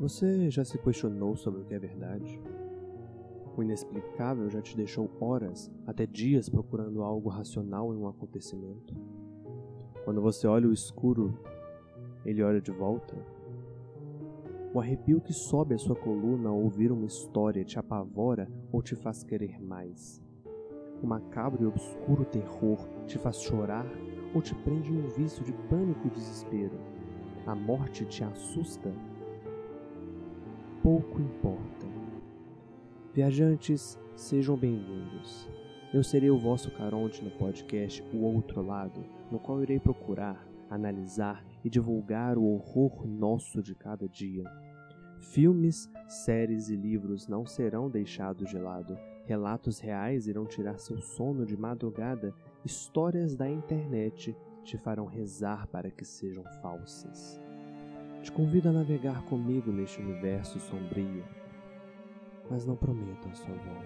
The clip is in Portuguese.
Você já se questionou sobre o que é verdade? O inexplicável já te deixou horas, até dias procurando algo racional em um acontecimento? Quando você olha o escuro, ele olha de volta? O arrepio que sobe a sua coluna ao ouvir uma história te apavora ou te faz querer mais? O macabro e obscuro terror te faz chorar ou te prende em um vício de pânico e desespero? A morte te assusta pouco importa. Viajantes, sejam bem-vindos. Eu serei o vosso caronte no podcast O Outro Lado, no qual irei procurar, analisar e divulgar o horror nosso de cada dia. Filmes, séries e livros não serão deixados de lado. Relatos reais irão tirar seu sono de madrugada. Histórias da internet te farão rezar para que sejam falsas. Te convido a navegar comigo neste universo sombrio, mas não prometo a sua volta.